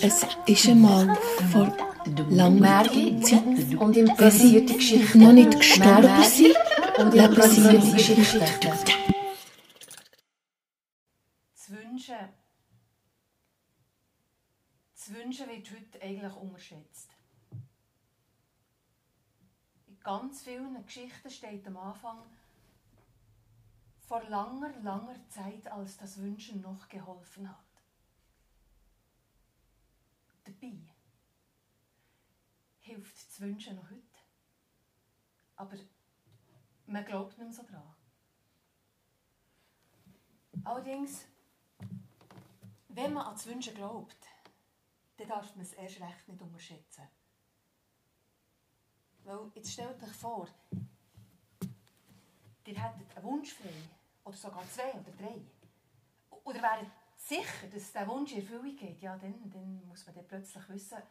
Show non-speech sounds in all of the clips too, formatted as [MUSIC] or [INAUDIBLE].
Es ist einmal vor langer Zeit, und im wenn sie Geschichte. noch nicht gestorben sind, und leben sie noch. Geschichten. Das Wünschen. Das Wünschen wird heute eigentlich unterschätzt. In ganz vielen Geschichten steht am Anfang, vor langer, langer Zeit, als das Wünschen noch geholfen hat. Dabei hilft das Wünschen noch heute. Aber man glaubt nicht mehr so dran. Allerdings, wenn man an das Wünschen glaubt, dann darf man es erst recht nicht unterschätzen. Weil, jetzt stellt euch vor, ihr hättet einen Wunsch frei, oder sogar zwei oder drei. Oder wäret sicher, dass der Wunsch in Erfüllung geht, ja, dann, dann muss man dann plötzlich wissen,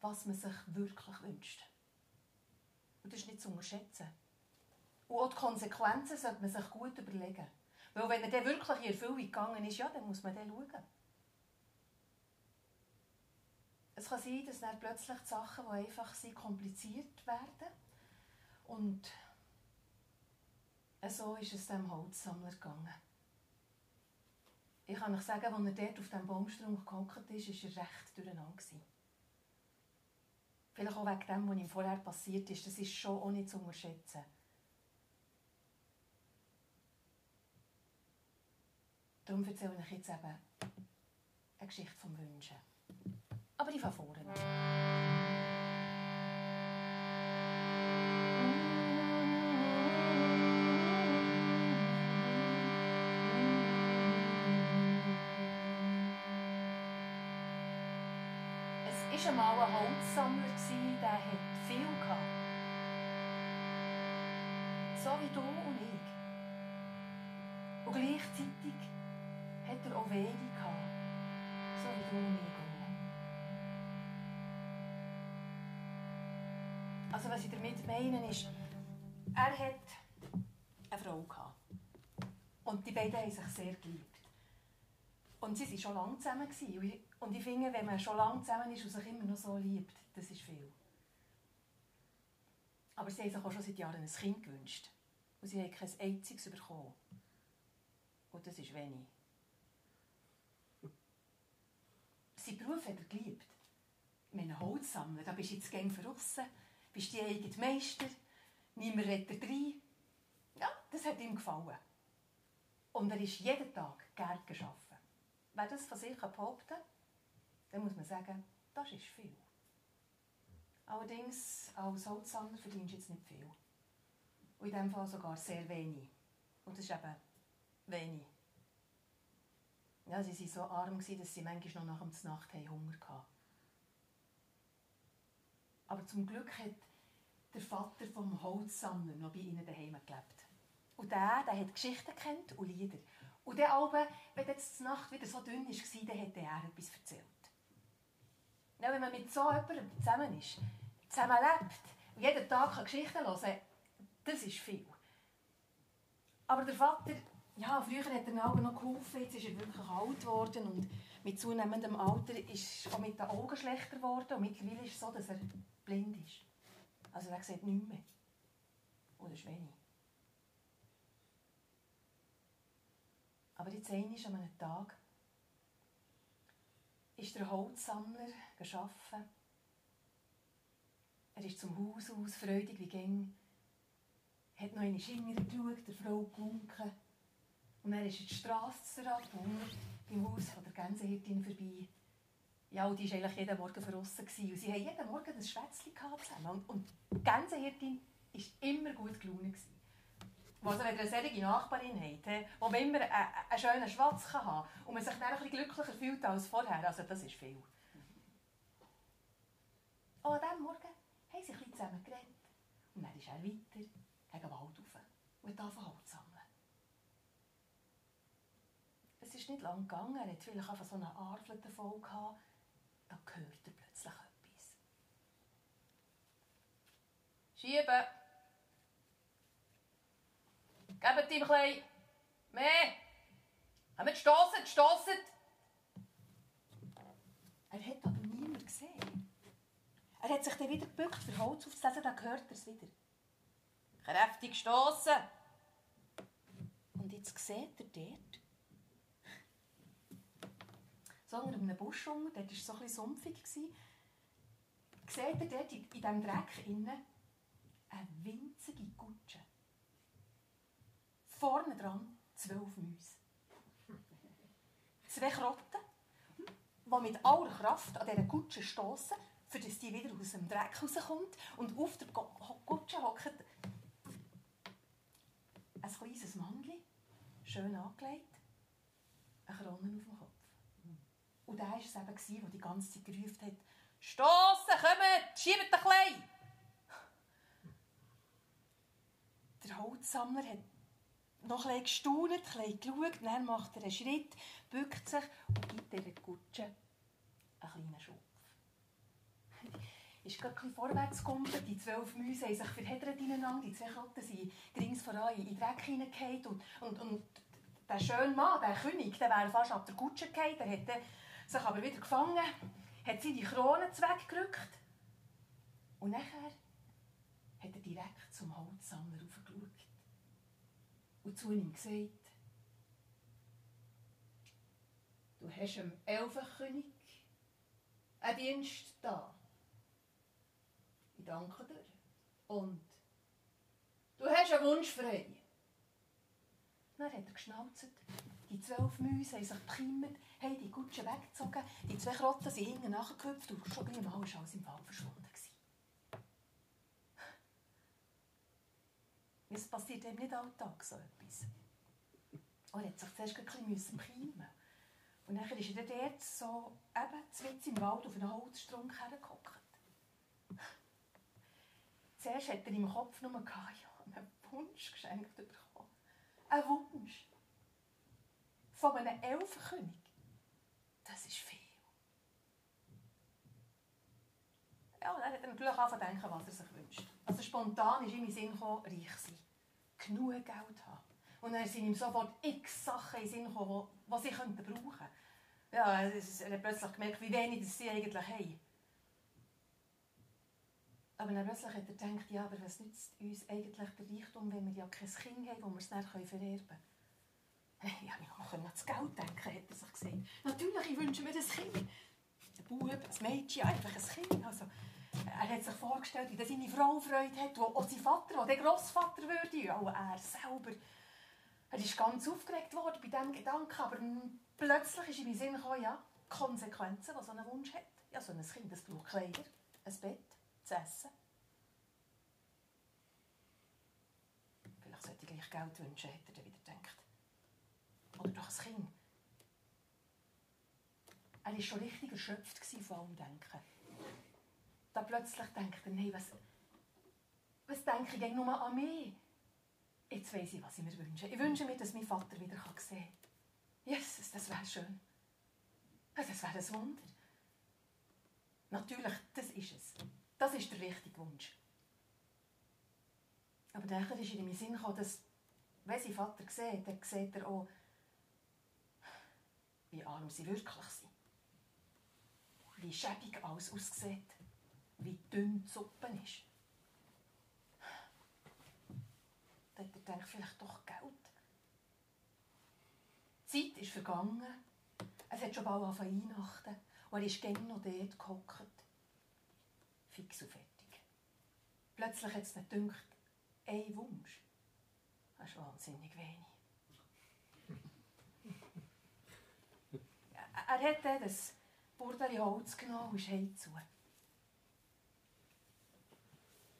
was man sich wirklich wünscht. Und das ist nicht zu unterschätzen. Und auch die Konsequenzen sollte man sich gut überlegen. Weil wenn er dann wirklich in Erfüllung gegangen ist, ja, dann muss man dann schauen. Es kann sein, dass dann plötzlich die Sachen, die einfach sind, kompliziert werden. Und so ist es dem Holzsammler gegangen. Ich kann euch sagen, als er dort auf diesem Baumstrunk gehockt ist, war er recht durcheinander. Vielleicht auch wegen dem, was ihm vorher passiert ist. Das ist schon auch nicht zu unterschätzen. Darum erzähle ich jetzt eben eine Geschichte vom Wünschen. Aber ich fange vorne war einmal ein Holzsammler, der hat viel gehabt. So wie du und ich. Und gleichzeitig hat er auch wenig gehabt. So wie du und ich. Also was ich damit meine ist, er hat eine Frau gehabt. Und die beiden haben sich sehr geliebt. Und sie waren schon lange zusammen. gewesen. Und ich- finde, wenn man schon lange zusammen ist und sich immer noch so liebt, das ist viel. Aber sie haben sich auch schon seit Jahren ein Kind gewünscht. Und sie haben kein einziges bekommen. Und das ist wenig. Sein Beruf hat er geliebt. Ich meine, Holzsammler, da bist du jetzt gäng voraus, bist die eigene Meister, niemand redet rein. Ja, das hat ihm gefallen. Und er ist jeden Tag gern geschaffen. Wer das von sich behaupten kann, dann muss man sagen, das ist viel. Allerdings, als Holzsammler verdienst du jetzt nicht viel. Und in diesem Fall sogar sehr wenig. Und das ist eben wenig. Ja, sie waren so arm, dass sie manchmal noch nach der Nacht Hunger hatten. Aber zum Glück hat der Vater vom Holzsammler noch bei ihnen daheim gelebt. Und der, der hat Geschichten kennt und Lieder. Und dann aber, wenn jetzt die Nacht wieder so dünn war, dann hat er etwas erzählt. Ja, wenn man mit so jemandem zusammen ist, zusammen lebt jeden Tag Geschichten hören das ist viel. Aber der Vater, ja, früher hat er Augen noch geholfen, jetzt ist er wirklich alt geworden und mit zunehmendem Alter ist auch mit den Augen schlechter geworden und mittlerweile ist es so, dass er blind ist. Also er sieht nichts mehr. Oder ist wenig. Aber jetzt einmal an einem Tag ist der Holzsammler geschaffen. Er ist zum Haus aus, freudig wie gäng. Hat noch eine Schinger geschaut, der Frau gewunken. Und er ist in die Straße herabgegangen, beim Haus von der Gänsehirtin vorbei. Ja, und die war eigentlich jeden Morgen draussen. Und sie hatten jeden Morgen ein Schwätzchen zusammen. Und, und die Gänsehirtin war immer gut gelaunt. Also wenn ihr eine solche Nachbarin habt, wo man immer einen, einen schönen Schwatz kann haben und man sich dann ein bisschen glücklicher fühlt als vorher, also das ist viel. Und an diesem Morgen haben sie ein bisschen zusammen geredet. Und dann ist er weiter gegen den Wald rauf und hat angefangen Holz sammeln. Es ist nicht lang gegangen, er hat vielleicht einfach so eine Arfel davon gehabt. Da hört er plötzlich etwas. Schieben! Gebt ihm ein bisschen mehr! Kommt, stossen, stossen! Er hat sich dann wieder gebückt, für Holz aufzulesen, dann hört er es wieder. Kräftig stoßen. Und jetzt sieht er dort, so unter einem Busch unter, dort war es so ein bisschen sumpfig, sieht er dort in, in diesem Dreck innen eine winzige Kutsche. Vorne dran zwölf Mäuse. Zwei Krotten, die mit aller Kraft an dieser Kutsche stoßen, für dass die wieder aus dem Dreck rauskommt. Und auf der Kutsche hockt ein kleines Mandli, schön angelegt, eine Krone auf dem Kopf. Und der war es eben, der die ganze Zeit gerufen hat, «Stossen, kommt, schiebt ein klein!» Der Holzsammler hat noch ein bisschen gestaunt, ein geschaut, dann macht er einen Schritt, bückt sich und gibt dieser Kutsche einen kleinen Schupf. ist gerade ein vorwärts gekommen, die zwölf Mäuse haben sich verheddert ineinander, die zwei Krotten sind rings voran in den Dreck hineingefallen. Und, und, und der schöne Mann, der König, der wäre fast ab der Kutsche gefallen, der hat sich aber wieder gefangen, hat seine Krone weggerückt und nachher hat er direkt zum Holzsammler aufgeschaut und zu ihm gesagt, du hast dem Elfenkönig einen Dienst da. Ich danke dir. Und du hast einen Wunsch frei. Dann hat er geschnauzt. Die zwölf Mäuse haben sich gekümmert, haben die Kutsche weggezogen. Die zwei Krotten sind hinten nachgehüpft und schon gleich mal war alles im Wald verschwunden. Es passiert eben nicht alltag so etwas. Er hat sich zuerst ein bisschen keimen Und dann ist er dort so eben mitten im Wald auf einen Holzstrunk hergehockt. Zuerst hat er im Kopf nur gehabt, ja, einen Wunsch geschenkt bekommen. Ein Wunsch. Von einem Elfenkönig. Das ist viel. Ja, dann hat er natürlich angefangen zu denken, was er sich. Also spontan ist in den Sinn gekommen, reich sein. Genug Geld haben. Und dann sind ihm sofort x Sachen in den Sinn gekommen, die sie brauchen könnten. Ja, er hat plötzlich gemerkt, wie wenig das sie eigentlich haben. Aber dann plötzlich hat er gedacht, ja, aber was nützt uns eigentlich der Reichtum, wenn wir ja kein Kind haben, das wir es nicht vererben können? [LAUGHS] Ja, wir können das Geld denken, hat er sich gesagt. Natürlich, ich wünsche mir ein Kind. Ein Bub, ein Mädchen, einfach ein Kind. Also, er hat sich vorgestellt, wie seine Frau Freude hat, auch sein Vater, der Grossvater würde, auch er selber. Er ist ganz aufgeregt worden bei diesem Gedanken, aber plötzlich ist ihm in den Sinn gekommen, ja, Konsequenzen, die so ein Wunsch hat. Ja, so ein Kind, das braucht Kleider, ein Bett, zu essen. Vielleicht sollte ich gleich Geld wünschen, hat er dann wieder gedacht. Oder doch ein Kind. Er war schon richtig erschöpft von allem Denken da plötzlich denkt er, nein, was, was denke ich nur an mich? Jetzt weiß ich, was ich mir wünsche. Ich wünsche mir, dass mein Vater wieder sehen kann. Jesus, das wäre schön. Das wäre ein Wunder. Natürlich, das ist es. Das ist der richtige Wunsch. Aber dann ist in meinen Sinn gekommen, dass, wenn sein Vater sieht, dann sieht er auch, wie arm sie wirklich sind. Wie schäbig alles aussieht wie dünn die Suppe ist. Da hat er gedacht, vielleicht doch Geld. Die Zeit ist vergangen. Es hat schon bald angefangen Weihnachten. Und er ist gerne noch dort gehockt. Fix und fertig. Plötzlich hat es nicht gedacht, ein Wunsch. Das ist wahnsinnig wenig. [LAUGHS] er hat dann das Burdeli Holz genommen und ist heimzu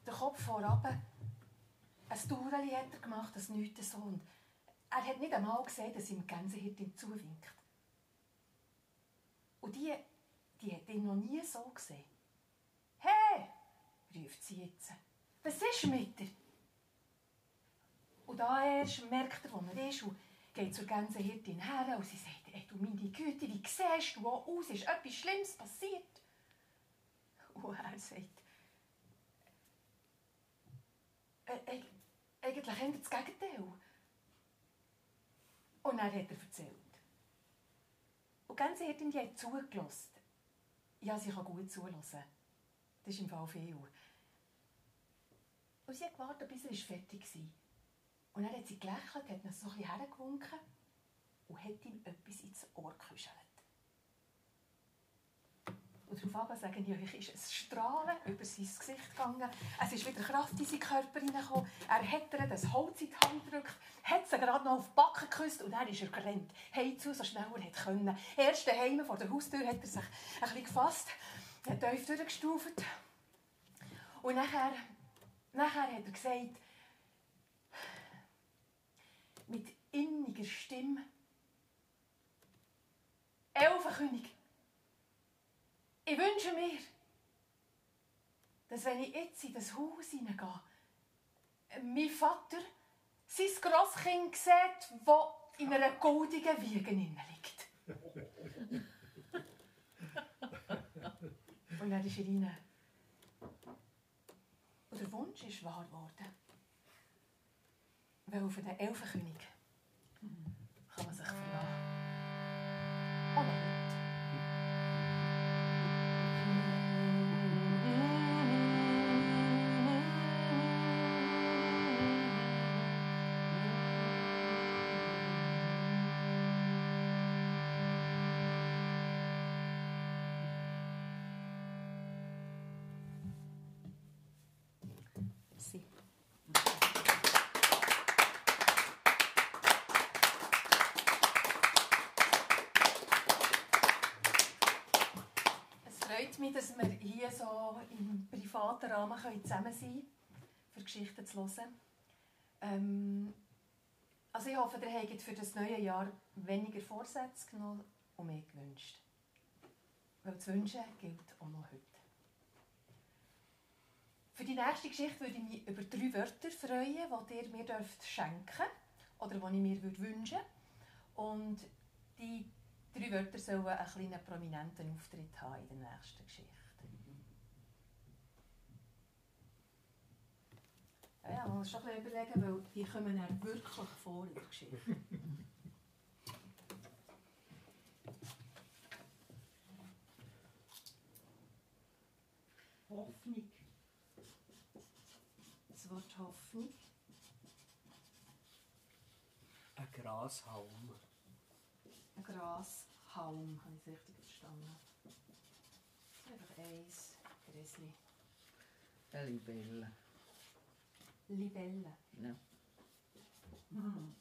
den Kopf vorab. Ein Toureli hat er gemacht, das nichts so. Und er hat nicht einmal gesehen, dass ihm Gänsehirtin zuwinkt. Und die, die hat ihn noch nie so gesehen. Hey, ruft sie jetzt. Was ist mit dir? Und da erst merkt er, wo er ist und geht zur Gänsehirtin her und sie sagt, hey, du meine Güte, wie siehst du aus? Ist etwas Schlimmes passiert? Und er sagt, äh, eigentlich eher das Gegenteil. Und dann hat er erzählt. Und ganz Gänsehirtin, die hat zugelassen. Ja, sie kann gut zulassen. Das ist im Fall viel. Und sie hat gewartet, bis er fertig war. Und dann hat sie gelächelt, hat ihn so ein bisschen hergewunken und hat ihm etwas ins Ohr gekuschelt. Und darauf sage ich euch, ist ein Strahlen über sein Gesicht gegangen. Es ist wieder Kraft in seinen Körper hineingekommen. Er hat ihr das Holz in die Hand gedrückt, hat sie gerade noch auf die Backen geküsst und dann ist er gerannt. Heimzu, so schnell er konnte. Erst daheim vor der Haustür hat er sich ein bisschen gefasst, hat tief durchgestuft. Und nachher, nachher hat er gesagt, mit inniger Stimme, Elfenkönig, ich wünsche mir, dass wenn ich jetzt in das Haus hineingehe, mein Vater sein Grosskind sieht, das in einer goldigen Wiege liegt. [LAUGHS] Und dann ist er rein. Und der Wunsch ist wahr geworden. Weil auf den Elfenkönig kann man sich verlassen. Wir hier so im privaten Rahmen zusammen sein können, für Geschichten zu hören. Ähm, also ich hoffe, ihr habt für das neue Jahr weniger Vorsätze genommen und mehr gewünscht. Weil das Wünschen gilt auch noch heute. Für die nächste Geschichte würde ich mich über drei Wörter freuen, die ihr mir schenken dürft oder die ich mir wünschen würde. Und die drei Wörter sollen einen kleinen prominenten Auftritt haben in der nächsten Geschichte. Ja, schon ein bisschen überlegen, weil die kommen dann wirklich vor in der Geschichte. Hoffnung. Das Wort Hoffnung. Ein Grashalm. Ein Grashalm, habe ich es richtig verstanden? Einfach eins, Gräsli. Eine Libelle. Libelle. Ja. Mhm.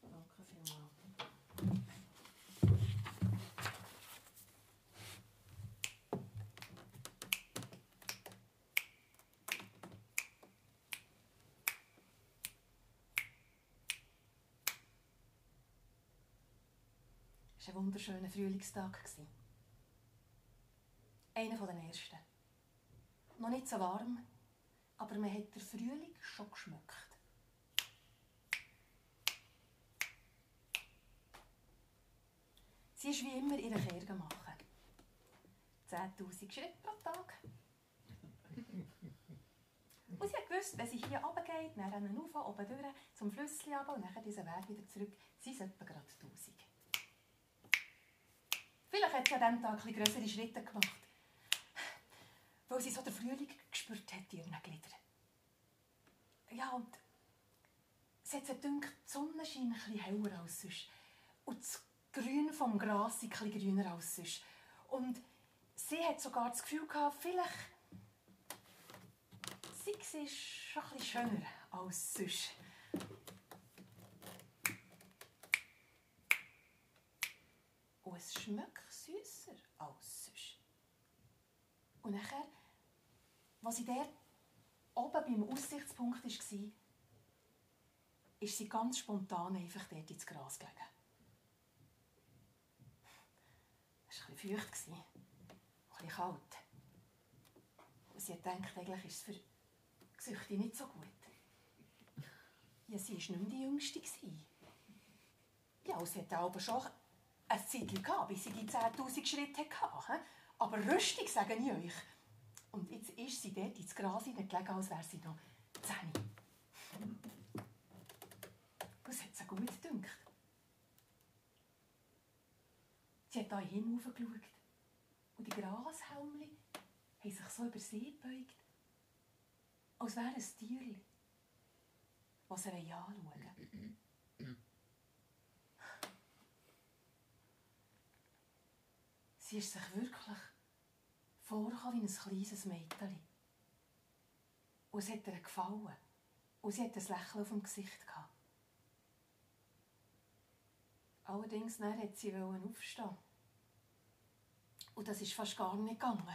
Danke vielmals. Es war ein wunderschöner Frühlingstag. Einer den ersten. Noch nicht so warm, aber man hat den Frühling schon geschmückt. Sie ist wie immer ihre Kerge machen. 10'000 Schritte pro Tag. [LAUGHS] Und sie hat gewusst, wenn sie hier runtergeht, dann rennen rauf, oben durch, zum Flüsschen runter und dann diesen Weg wieder zurück, sind es etwa gerade 1000. Vielleicht hat sie an diesem Tag ein größere Schritte gemacht, weil sie so den Frühling gespürt hat in ihren Gliedern. Ja, und es hat sie gedacht, die Sonne scheint ein bisschen heller als sonst. Und das Grün vom Gras ist bisschen grüner als sonst. Und sie hat sogar das Gefühl gehabt, vielleicht sei es schon bisschen schöner als sonst. Und es schmeckt süßer als sonst. Und nachher, als sie dort oben beim Aussichtspunkt war, ist sie ganz spontan einfach dort ins Gras gelegen. Es war bisschen feucht, ein bisschen kalt. Und sie gedacht, eigentlich ist es für Gesüchte nicht so gut. Ja, sie war nicht mehr die Jüngste. Ja, und sie hatte aber schon ein Zeitchen gehabt, bis sie die 10'000 Schritte hatte. Aber rüstig, sage ich euch. Und jetzt ist sie dort ins Gras hineingelegen, als wäre sie noch 10. Das hat sie gut gedacht. Sie hat hier hinaufgeschaut. Und die Grashalmchen haben sich so über sie gebeugt, als wäre ein Tier, das sie anschauen. Sie ist sich wirklich vorgekommen wie ein kleines Mädchen. Und es hat ihr gefallen. Und sie hat ein Lächeln auf dem Gesicht. Allerdings hat sie aufstehen. Und das ist fast gar nicht gegangen.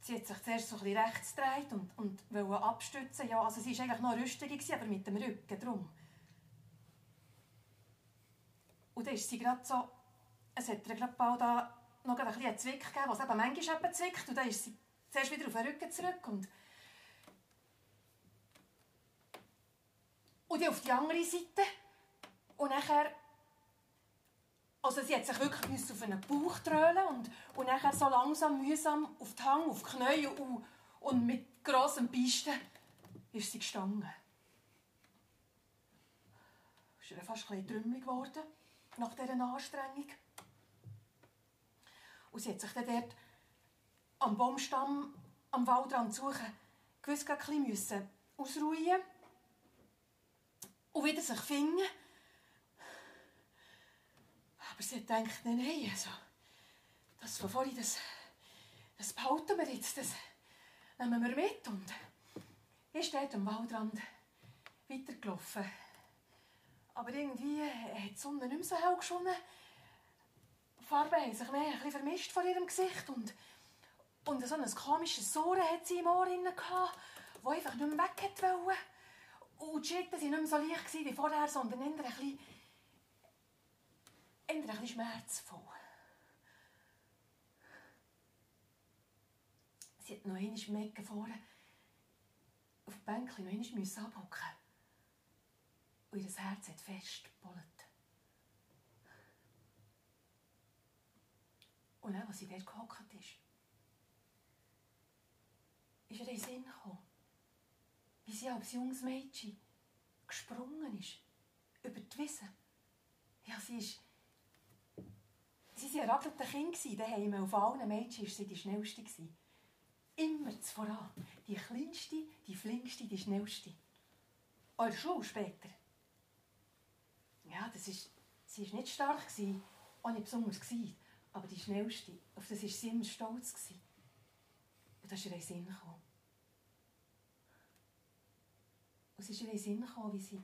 Sie hat sich zuerst so ein rechts gedreht und, und wollte abstützen. Ja, also sie war eigentlich noch rüstig, aber mit dem Rücken drum. Und dann ist sie gerade so, es hat ihr gerade bald da noch ein bisschen einen Zwick gegeben, was eben manchmal eben zwickt. Und dann ist sie zuerst wieder auf den Rücken zurück und und dann auf die andere Seite. Und nachher also sie hat sich wirklich auf einen Bauch trölen und, und nachher so langsam, mühsam auf die Hang, auf die Knie und, und mit grossem Pisten ist sie gestanden. Es ist ihr fast ein bisschen geworden nach dieser Anstrengung. Und sie hat sich dann dort am Baumstamm am Waldrand suchen, gewiss ein bisschen ausruhen und wieder sich finden. Aber sie hat gedacht, nein, nein, also, das von vorhin, das, das behalten wir jetzt, das nehmen wir mit. Und ist dort am Waldrand weitergelaufen. Aber irgendwie hat die Sonne nicht mehr so hell geschonnen. Die Farben haben sich mehr ein bisschen vermischt vor ihrem Gesicht. Und, und so ein komisches Sohren hat sie im Ohr gehabt, das einfach nicht mehr weg wollte. Und die Schritte waren nicht mehr so leicht wie vorher, sondern eher ein bisschen, eher ein bisschen schmerzvoll. Sie hat noch einmal Mecken vorne auf dem Bänkchen noch einmal abhocken Und ihr Herz hat fest gebullet. Und auch, als sie dort gehockt ist, ist ihr in den Sinn gekommen, wie sie als junges Mädchen gesprungen ist über die Wiese. Ja, sie ist... Sie waren ein radelnder Kind daheim. Auf allen Mädchen war sie die Schnellste. Immer voran. Die Kleinste, die Flinkste, die Schnellste. Auch Schule später. Ja, das ist, sie war nicht stark, auch nicht besonders. Aber die Schnellste, auf das war sie immer stolz. Und das ist ihr in Sinn gekommen. Und es ist ihr in Sinn gekommen, wie sie,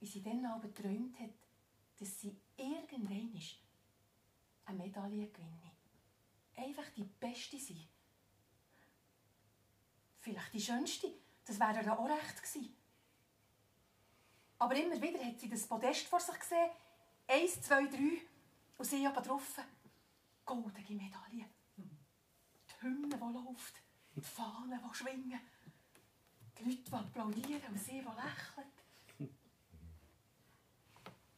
wie sie dann aber geträumt hat, dass sie irgendwann eine Medaille gewinne. Einfach die Beste sein. Vielleicht die Schönste. Das wäre ihr auch recht gewesen. Aber immer wieder hat sie das Podest vor sich gesehen. Eins, zwei, drei. Und sie aber drauf. Goldene Medaille. Die Hymne, die läuft. Die Fahnen, die schwingen. Die Leute, die applaudieren und sie, die lächeln.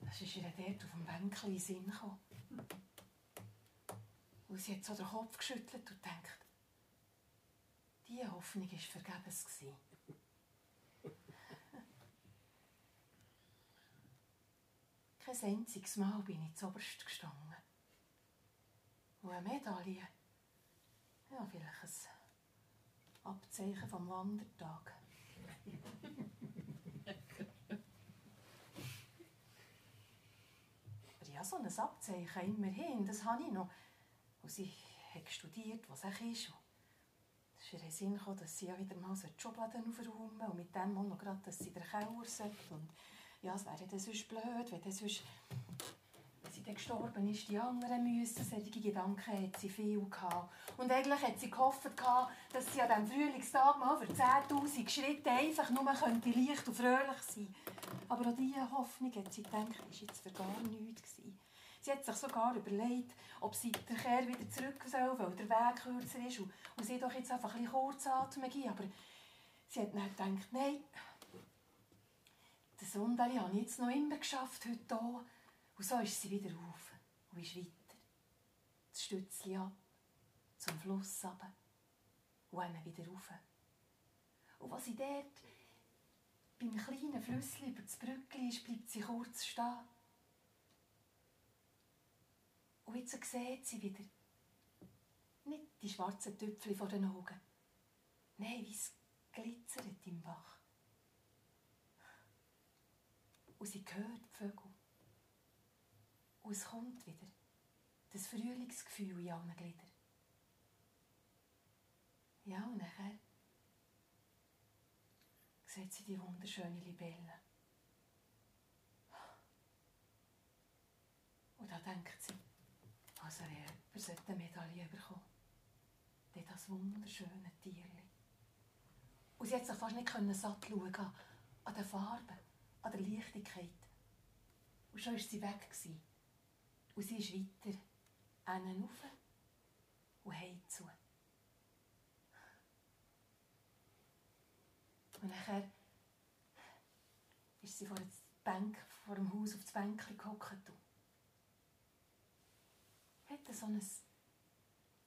Das ist ihr dort auf dem Bänkchen in Sinn gekommen. Und sie hat so den Kopf geschüttelt und denkt, diese Hoffnung war vergebens. Kein einziges Mal bin ich zuoberst gestanden. Und eine Medaille, ja, vielleicht ein Abzeichen vom Wandertag. Aber ja, so ein Abzeichen immerhin, das habe ich noch. Und sie hat studiert, was es ist. Es ist ihr Sinn dass sie ja wieder mal die Schubladen aufräumen und mit dem auch noch gerade, dass sie den Keller sollte. Ja, es wäre dann sonst blöd, wenn dann sonst sie dann gestorben ist, die anderen müssen. Solche Gedanken hat sie viel gehabt. Und eigentlich hat sie gehofft, dass sie an diesem Frühlingstag mal für 10'000 Schritte einfach nur könnte leicht und fröhlich sein Aber an diese Hoffnung hat sie gedacht, ist jetzt für gar nichts gewesen. Sie hat sich sogar überlegt, ob sie den Kehr wieder zurück soll, weil der Weg kürzer ist und, sie doch jetzt einfach ein bisschen kurzatmig. Aber sie hat dann gedacht, nein, das Wunderli habe ich jetzt noch immer geschafft, heute hier. Und so ist sie wieder auf und ist weiter. Das Stützchen ab, zum Fluss runter und dann wieder rauf. Und was sie dort beim kleinen Flüsschen über das Brückli ist, bleibt sie kurz stehen. Und jetzt sieht sie wieder. Nicht die schwarzen Tüpfel vor den Augen. Nein, wie es glitzert im Bach. Und sie hört die Vögel. Und es kommt wieder. Das Frühlingsgefühl in allen Gliedern. Ja, und nachher sieht sie die wunderschöne Libelle. Und da denkt sie, also wer sollte eine Medaille bekommen? Der das wunderschöne Tierli. Und sie hat sich fast nicht satt schauen an den Farben, an der Leichtigkeit. Und schon war sie weg. Gewesen. Und sie ist weiter einen rauf und heim zu. Und nachher ist sie vor, Bank, vor dem Haus auf das Bänkchen gehockt hatte so ein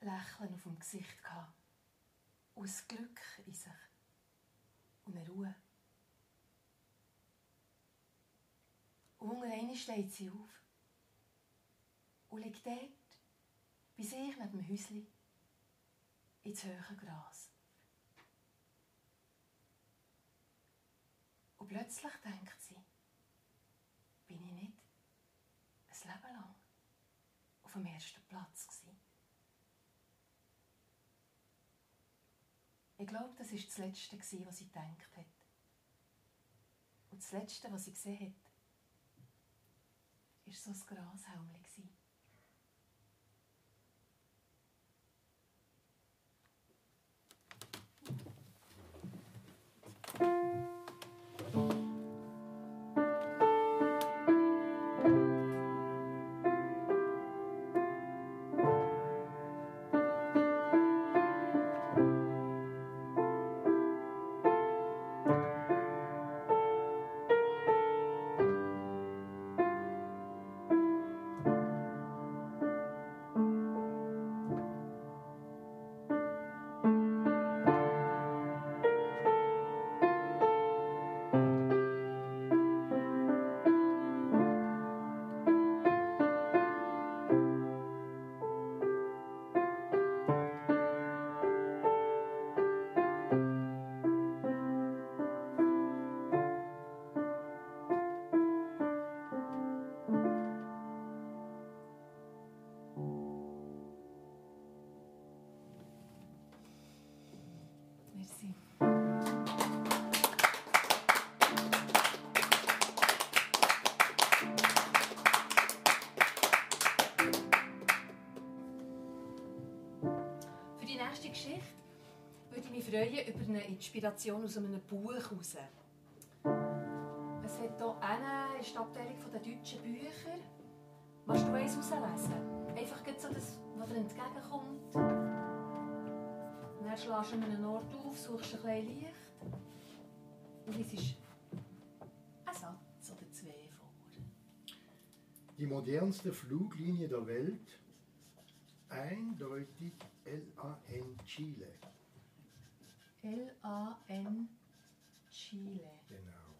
Lächeln auf dem Gesicht gehabt. Und ein Glück in sich. Und eine Ruhe. Und unter steht sie auf und liegt dort bei sich neben dem Häuschen ins hohe Gras. Und plötzlich denkt sie, bin ich nicht ein Leben lang auf dem ersten Platz gewesen. Ich glaube, das war das Letzte, was sie gedacht hat. Und das Letzte, was sie gesehen hat, war so ein Grashalmchen. Freuen über eine Inspiration aus einem Buch heraus. Es hat hier eine ist die Abteilung der deutschen Bücher. Willst du eins herauslesen? Einfach so das, was dir entgegenkommt. Dann schlägst du einen Ort auf, suchst ein bisschen Licht und liest einen Satz oder zwei vor. Die modernste Fluglinie der Welt, eindeutig LAN Chile. L-A-N Chile. Genau.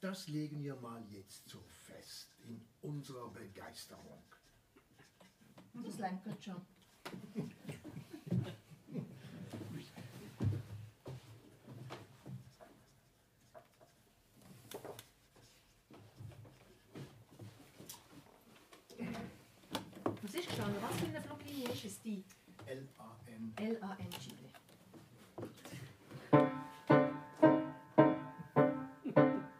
Das legen wir mal jetzt so fest in unserer Begeisterung. Das lenkt schon. Was ist gestanden? Was für eine Fluglinie ist es die? L-A-N.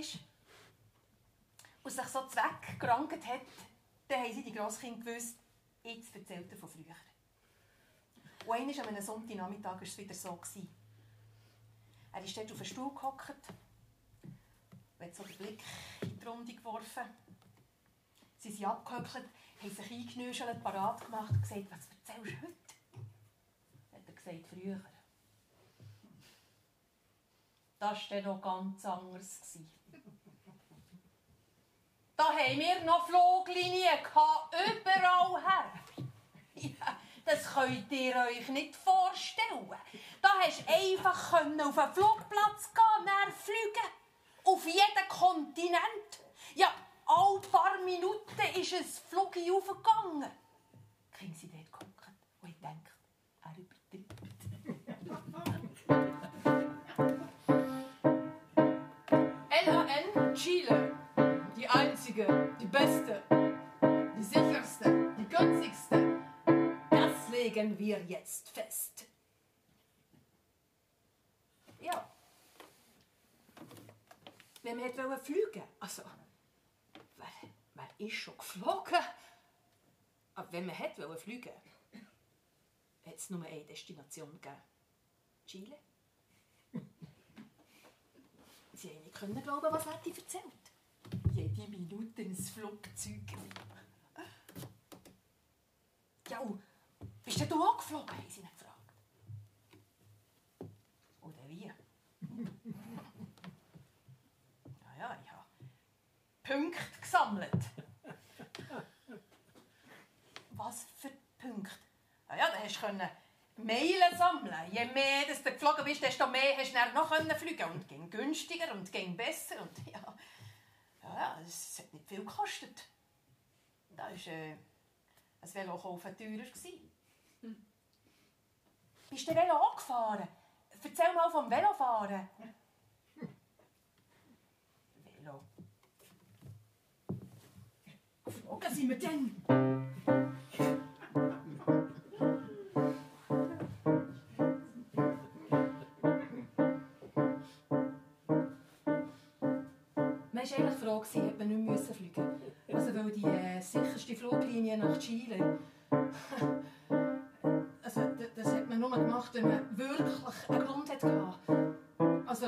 ist und sich so weggerankt hat, dann haben sie die Grosskinder gewusst, jetzt erzählt er von früher. Und einmal an einem Sonntagnachmittag war es wieder so. Er ist dort auf den Stuhl gehockt hat so den Blick in die Runde geworfen. Sie sind abgehöckelt, haben sich eingenüschelt, parat gemacht und gesagt, was erzählst du heute? Hat er gesagt, früher. Das war dann noch ganz anders. Da haben wir noch Fluglinien überall her. Ja, das könnt ihr euch nicht vorstellen. Da hast du einfach auf einen Flugplatz gehen, näher fliegen. Auf jeden Kontinent. Ja, alle paar Minuten ist ein Flug aufgegangen. Kriegen sie dort LAN Chile. Die einzige, die beste, die sicherste, die günstigste. Das legen wir jetzt fest. Ja. Wenn man hätte fliegen also, wer, wer ist schon geflogen? Aber wenn man hätte fliegen hätte es nur eine Destination gegeben. Chile. Sie haben nicht können glauben, was hat die erzählt. Jede Minute ein Flugzeug. Ja, bist du auch geflogen? haben sie ihn gefragt. Oder wie? [LAUGHS] ja, ja, ich habe Punkte gesammelt. Was für Punkte? Ja, ja, da hast du können Meilen sammeln. Je mehr dass du geflogen bist, desto mehr hast du noch fliegen Und ging günstiger und ging besser. Und [LAUGHS] ja, ja, es hat nicht viel gekostet. Da war äh, ein Velo kaufen teurer. gewesen. Bist du Velo auch gefahren? Erzähl mal vom Velofahren. Velo. Geflogen sind wir denn? Froh, gewesen, hätte nicht müssen fliegen Also, weil die äh, sicherste Fluglinie nach Chile. [LAUGHS] also, das hat man nur gemacht, wenn man wirklich einen Grund hatte. Also,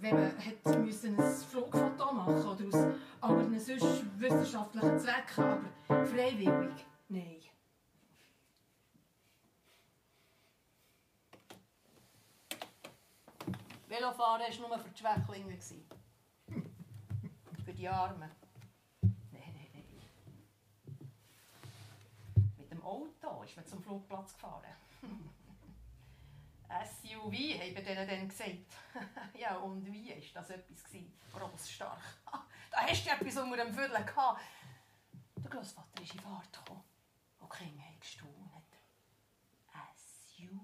wenn man hätte müssen ein Flugfoto machen oder aus anderen sonst wissenschaftlichen Zwecken, aber freiwillig, nein. Velofahren war nur für die Schwächlinge. Die Armen. Nein, nein, nein. Mit dem Auto ist man zum Flugplatz gefahren. [LAUGHS] SUV, haben wir denen dann gesagt. [LAUGHS] ja, und wie war das etwas? Gross, stark. [LAUGHS] da hast du etwas unter dem Viertel gehabt. Der Grossvater ist in Fahrt gekommen. Und die Kinder haben gestaunt. SUV?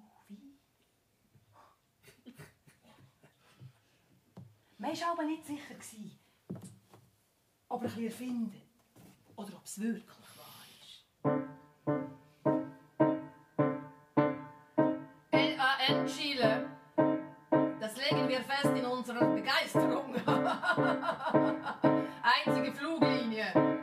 Man war aber nicht sicher, gewesen, ob er ein bisschen erfindet oder ob es wirklich wahr ist. LAN Chile. Das legen wir fest in unserer Begeisterung. [LAUGHS] Einzige Fluglinie.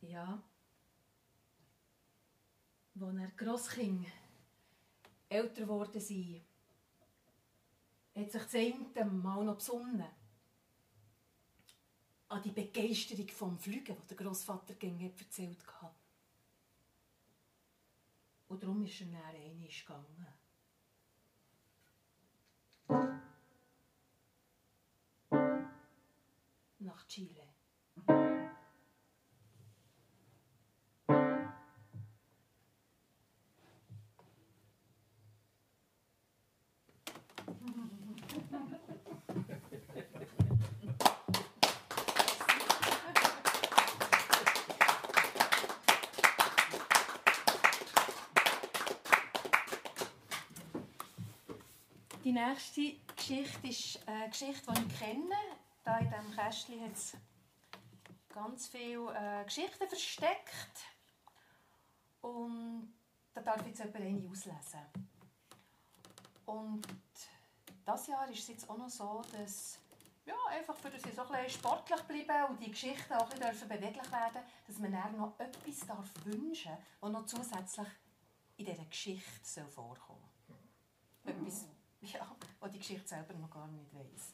Ja. Als er Grosskind älter geworden sind, hat sich eine Mal noch besonnen. An die Begeisterung vom Fliegen, die der Grossvater ging erzählt hat. Und darum ist er dann einmal gegangen. Nach Chile. Die nächste Geschichte ist eine Geschichte, die ich kenne. Da in diesem Kästchen hat es ganz viele äh, Geschichten versteckt. Und da darf jetzt jemand eine auslesen. Und das Jahr ist es jetzt auch noch so, dass ja, einfach für dass sie so ein sportlich bleiben und die Geschichten auch ein bisschen beweglich werden dass man dann noch etwas darf wünschen darf, das noch zusätzlich in dieser Geschichte soll vorkommen Etwas, [LAUGHS] ja, was die Geschichte selber noch gar nicht weiss.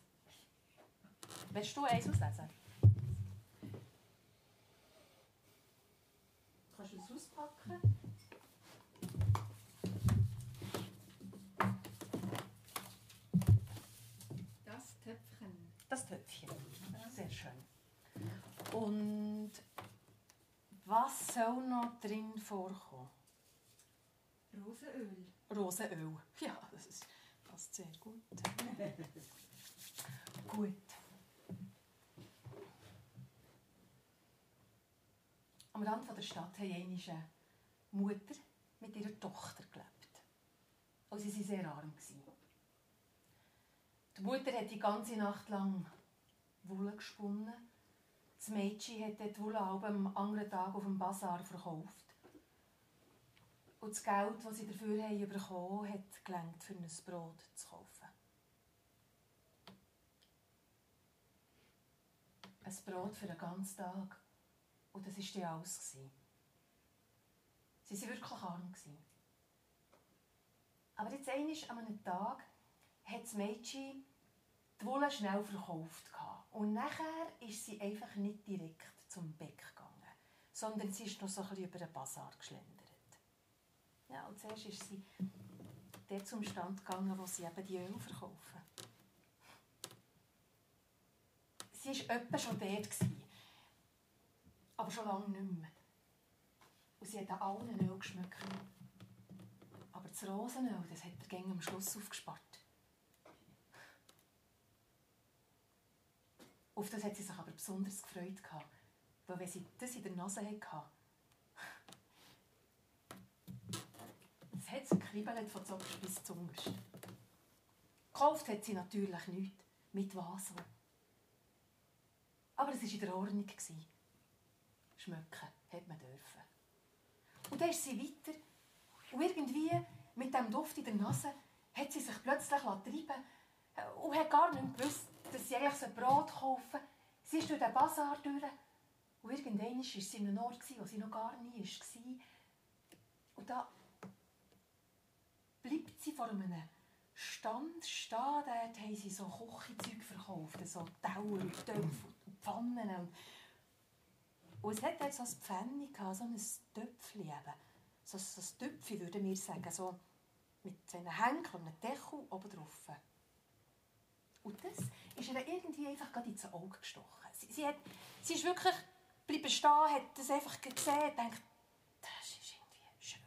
Willst du eins auslesen? Kannst du es auspacken? Das Töpfchen. Das Töpfchen. Sehr schön. Und was soll noch drin vorkommen? Rosenöl. Rosenöl. [LAUGHS] Ja, das ist, sehr gut. gut. Am Rand der Stadt einmal eine Mutter mit ihrer Tochter gelebt. Und sie waren sehr arm. Die Mutter hat die ganze Nacht lang Wolle gesponnen. Das Mädchen hat die Wolle am anderen Tag auf dem Bazar verkauft. Und das Geld, das sie dafür haben bekommen hat gelangt, für ein Brot zu kaufen. Ein Brot für einen ganzen Tag. Und das war dann alles. Sie waren wirklich arm. Aber jetzt einmal an einem Tag hat das Mädchen die Wolle schnell verkauft. Und nachher ist sie einfach nicht direkt zum Bäck gegangen, sondern sie ist noch so ein bisschen über den Bazar geschlendert. Ja, und zuerst ist sie dort zum Stand gegangen, wo sie eben die Öl verkaufen. Sie war etwa schon dort. Aber schon lange nicht mehr. Und sie hat an allen Öl geschmeckt. Aber das Rosenöl, das hat er gegen am Schluss aufgespart. Auf das hat sie sich aber besonders gefreut. Weil wenn sie das in der Nase hatte, es hat sie gekribbelt von Zopf bis zum Gekauft hat sie natürlich nichts. Mit auch. Aber es war in der Ordnung. Schmecken hat man dürfen. Und dann ist sie weiter. Und irgendwie, mit dem Duft in der Nase, hat sie sich plötzlich treiben und hat gar nicht gewusst, dass sie eigentlich ein Brot kaufen Sie ist durch den Bazar durch. Und irgendwann war sie in einem Ort, wo sie noch gar nie war. Und da bleibt sie vor einem Stand stehen. Dort haben sie so Küchenzeug verkauft. So Tauer und Töpfe und Pfannen. Und es hat dort so ein Pfennig, so ein Töpfchen eben. So, so ein Töpfchen, würden wir sagen. So mit einem Henkel und einem Deckel oben drauf. Und das ist ihr irgendwie einfach gerade ins Auge gestochen. Sie, sie, hat, sie ist wirklich bleiben stehen, hat das einfach gesehen denkt, das ist irgendwie schön.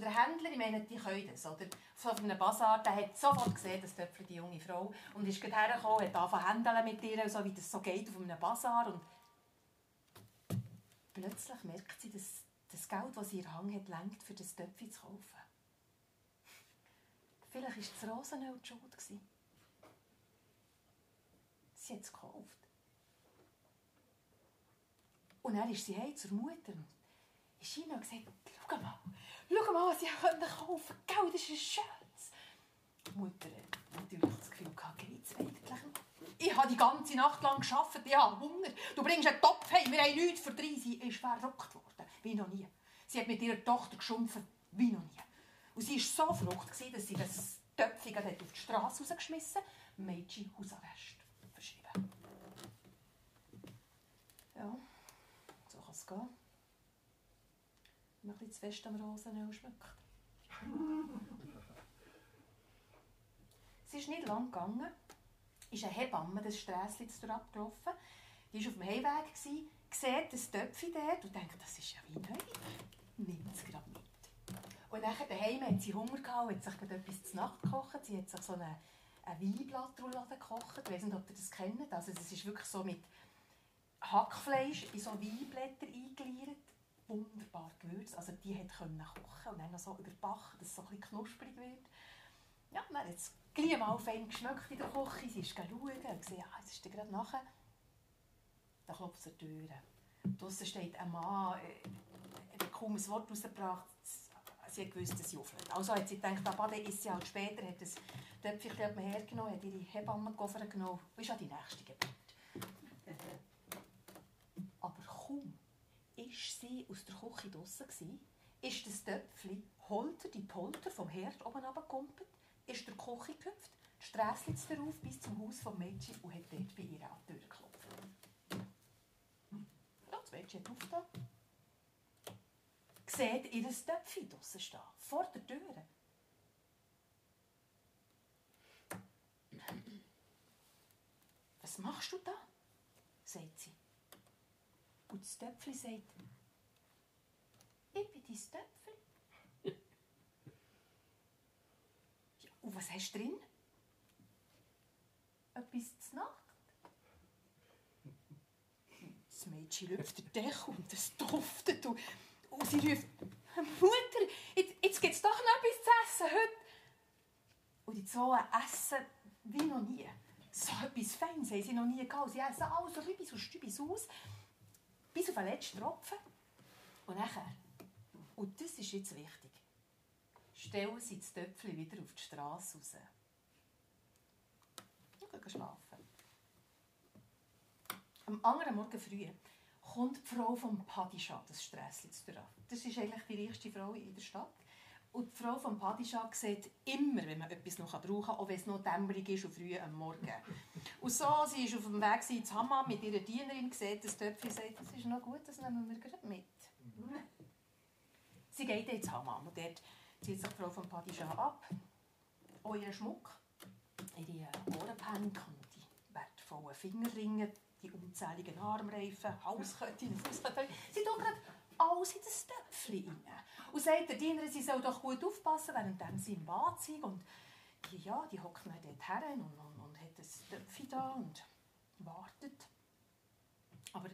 Und der Händler, ich meine, die können das, oder? So auf einem Bazar, der hat sofort gesehen, dass Töpfel die junge Frau, und ist gerade hergekommen, hat angefangen zu mit ihr, so wie das so geht auf einem Bazar. Und plötzlich merkt sie, dass das Geld, das sie ihr Hang hat, lenkt, für das Töpfchen zu kaufen. Vielleicht war das Rosenöl die Schuld sie hat es gekauft. Und dann ist sie heim zur Mutter und ist hinein und gesagt, schau mal, schau mal, was ich kaufen konnte. Gell, das ist ein. Die Mutter hat natürlich das Gefühl geht's eigentlich? Ich habe die ganze Nacht lang gearbeitet, ich habe Hunger. Du bringst einen Topf heim, wir haben nichts für drei. Sie ist verrückt worden, wie noch nie. Sie hat mit ihrer Tochter geschumpft, wie noch nie. Und sie war so verrückt, dass sie das Töpfchen auf die Straße rausgeschmissen hat. Mädchen Hausarrest. Ja, so kann es gehen. Wenn man ein bisschen zu fest am Rosenöl schmeckt. es [LAUGHS] ist nicht lang gegangen. Ist eine Hebamme das Strässchen abgelaufen. Die war auf dem Heimweg, sieht das Töpfchen dort und denkt, das ist ja wie neu. Nimmt es gerade mit. Und nachher daheim hat sie Hunger gehabt, hat sich gerade etwas zu Nacht gekocht. Sie hat sich so eine, eine Weinblattroulade gekocht. Ich weiß nicht, ob ihr das kennt. Also es ist wirklich so mit Hackfleisch in so Weinblätter eingeleiert. Wunderbar gewürzt. Also die hat kochen und dann noch so überbacken, dass es so ein knusprig wird. Ja, dann hat es gleich mal fein geschmeckt in der Küche. Sie ist schauen und gesehen, ah, es ist gerade nachher. Da klopft es die Tür. Draussen steht ein Mann, äh, hat kaum ein Wort rausgebracht. Sie hat gewusst, dass sie aufhört. Also hat sie gedacht, aber dann ist sie halt später, hat das Töpfchen hergenommen, hat ihre Hebamme genommen und ist an die nächste Geburt. War sie aus der Küche draussen, ist das Töpfli holter die Polter vom Herd oben runtergekumpelt, ist der Küche gehüpft, die Strässchen darauf bis zum Haus vom Mädchen und hat dort bei ihr an die Tür geklopft. Ja, das Mädchen hat aufgetan. Sieht ihr Töpfchen draussen stehen, vor der Tür. Was machst du da? sagt sie. Und das Töpfchen sagt, ich bin dein Töpfchen. [LAUGHS] ja, und was hast du drin? Etwas zu Nacht? Das Mädchen läuft den Deckel und es duftet und, und sie ruft, Mutter, jetzt, jetzt gibt es doch noch etwas zu essen heute. Und die zwei essen wie noch nie. So etwas Feines haben sie noch nie gehabt. Sie essen alles so bis aus Stübis aus, bis auf den letzten Tropfen. Und nachher, und das ist jetzt wichtig, stellen sie das Töpfchen wieder auf die Straße raus. Und gehen schlafen. Am anderen Morgen früh kommt die Frau vom Padischa das Strässchen zu. Das ist eigentlich die reichste Frau in der Stadt. Und die Frau vom Padischa sieht immer, wenn man etwas noch brauchen kann, auch wenn es noch dämmerig ist und früh am Morgen. Und so, sie ist auf dem Weg ins Hammam mit ihrer Dienerin, sieht das Töpfchen sagt, das ist noch gut, das nehmen wir gerade mit. Sie geht ins Hammam und dort zieht sich die Frau vom Padischa ab, auch Schmuck, ihre Ohrenpänke und die wertvollen Fingerringe, die unzähligen Armreifen, Fußketten. Sie tut gerade alles in das Töpfchen rein. Und sagt der Diener, sie soll doch gut aufpassen, während sie im Bad sind. Und ja, die hockt dann dort her und, und, und hat das Töpfchen da und wartet. Aber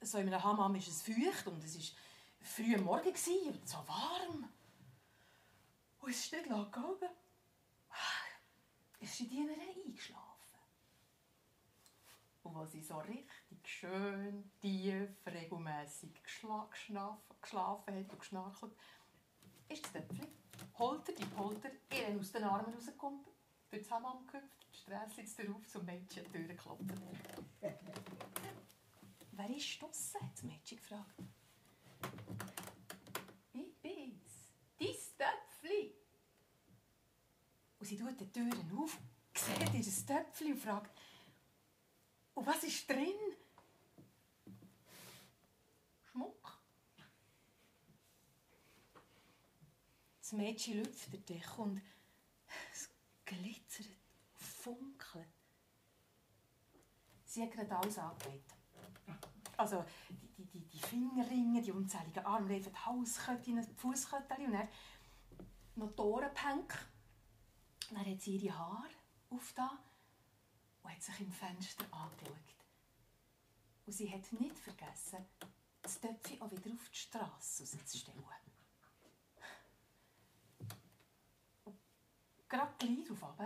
so in einem Hammam ist es feucht und es war früh am Morgen und so warm. Und es ist nicht lang gegangen. Ist die Dienerin eingeschlafen. Und als sie so richtig schön, tief, regelmässig geschla geschlafen, hat und geschnarchelt, ist das Töpfchen, holter die Polter, ihr aus den Armen rausgekommen, durch das Hammam gehüpft, die Strässchen darauf zum Mädchen die Tür geklopft. [LAUGHS] Wer ist draussen? hat das Mädchen gefragt. Ich bin's, dein Töpfchen. Und sie tut die Türen auf, [LAUGHS] sieht ihr Töpfchen und fragt, und was ist drin? Schmuck. Das Mädchen lüpft dich und es glitzert, funkelt. Sie hat gerade alles angelegt. Also die, die, die Fingerringe, die unzähligen Armreifen, die Halsketten, die Fußketten und dann noch die Ohrenpänke. Dann hat sie ihre Haare aufgetan und hat sich im Fenster angeschaut. Und sie hat nicht vergessen, das Töpfchen auch wieder auf die Straße rauszustellen. Gerade gleich darauf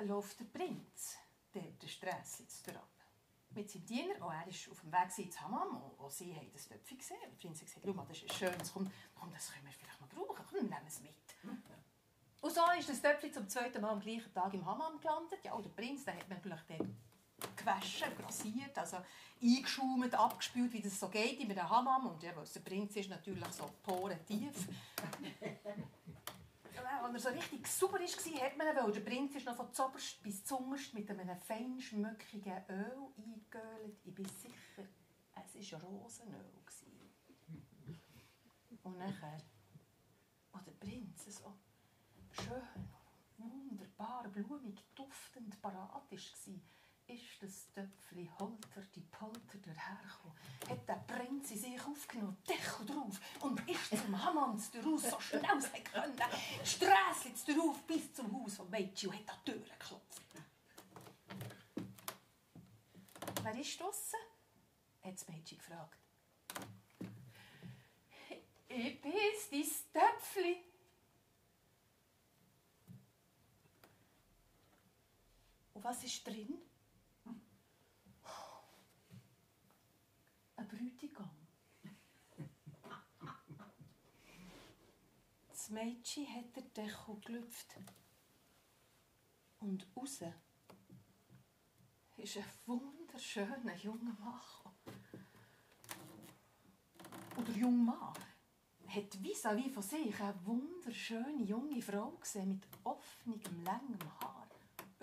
läuft der Prinz, der der Strässchen ab. Mit seinem Diener, auch er ist auf dem Weg ins Hammam, und sie haben das Töpfchen gesehen. Der Prinz hat gesagt, schau mal, das ist schön, komm, das können wir vielleicht noch brauchen, komm, nehmen es mit. Und so ist das Töpfchen zum zweiten Mal am gleichen Tag im Hammam gelandet. Ja, der Prinz, der hat natürlich den gewaschen, grasiert, also eingeschaumt, abgespült, wie das so geht in einem Hammam. Und ja, der Prinz ist natürlich so Poren tief. [LAUGHS] Als er so richtig sauber war, hat man ihn, weil der Prinz ist noch von zoberst bis zungerst mit einem feinschmöckigen Öl eingeölt. Ich bin sicher, es war Rosenöl. Und nachher, als der Prinz so schön, wunderbar, blumig, duftend parat war, ist das Töpfchen holter die Polter dahergekommen, hat der Prinz in sich aufgenommen, Deckel drauf und ist zum Hammans daraus so schnell er konnte, Strässchen darauf bis zum Haus vom Mädchen und hat an die Tür geklopft. Wer ist draussen? hat das Mädchen gefragt. Ich bin's, dein Töpfchen. Was ist drin? Ein Bräutigam. Das Mädchen hat den Deckel gelüpft. Und raus ist ein wunderschöner junger Mann. Und der junge Mann hat vis-à-vis von sich eine wunderschöne junge Frau gesehen mit offenem, langem Haar.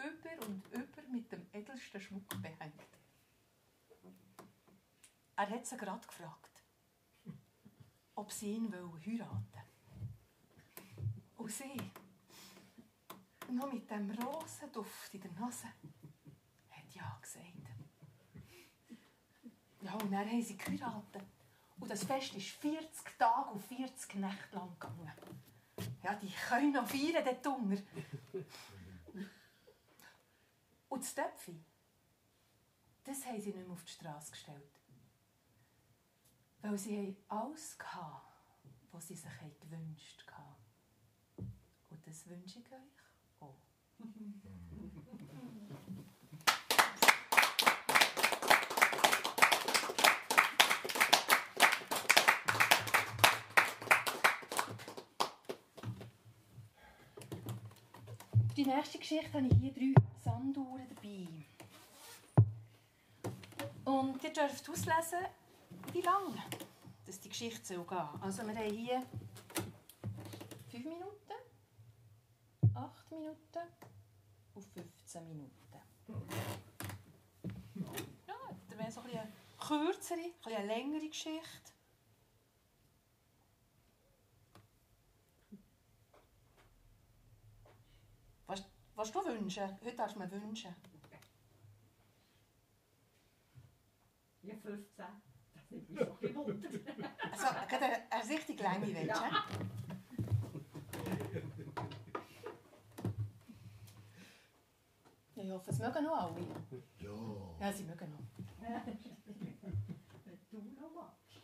Über und über mit dem edelsten Schmuck behängt. Er hat sie gerade gefragt, ob sie ihn heiraten will. Und sie, noch mit dem Rosenduft in der Nase, hat ja gesagt. Ja, und dann haben sie geheiratet. Und das Fest ist 40 Tage und 40 Nächte lang gegangen. Ja, die können noch feiern dort unten. Und das Töpfchen, das haben sie nicht mehr auf die Straße gestellt. Weil sie alles hatten, was sie sich gewünscht haben. Und das wünsche ich euch auch. [LAUGHS] die nächste Geschichte habe ich hier drei Sanduhren dabei. Und ihr dürft auslesen, wie lange dass die Geschichte soll gehen Also wir haben hier 5 Minuten, 8 Minuten und 15 Minuten. Ja, das wäre so ein eine kürzere, eine längere Geschichte. Was, du wünschen? Heute darfst du mir wünschen. Ja, 15. Das nimmt mich doch ein Wunder. [LAUGHS] Also, gerade eine, eine richtig lange du? Ja. Ja, ich hoffe, es mögen noch alle. Ja. Ja, sie mögen noch. [LAUGHS] Wenn du noch magst.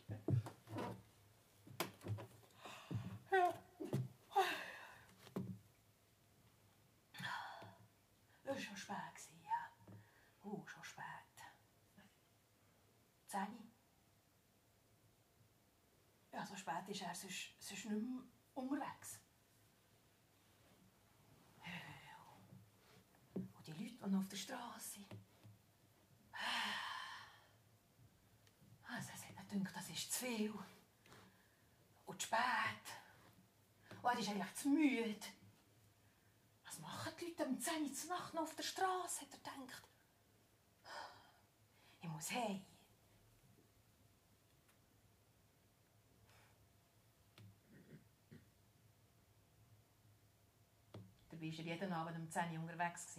Es war schon spät, gewesen, ja. Oh, schon spät. Zehn. Ja, so spät ist er sonst, sonst nicht mehr unterwegs. Und die Leute, die noch auf der Straße sind. Also, es hat das ist zu viel. Und zu spät. Und er ist eigentlich zu müde. Was machen die Leute um 10 Uhr Nacht noch auf der Straße? Hat er gedacht. Ich muss heim. Dabei er jeden Abend um 10 Uhr unterwegs.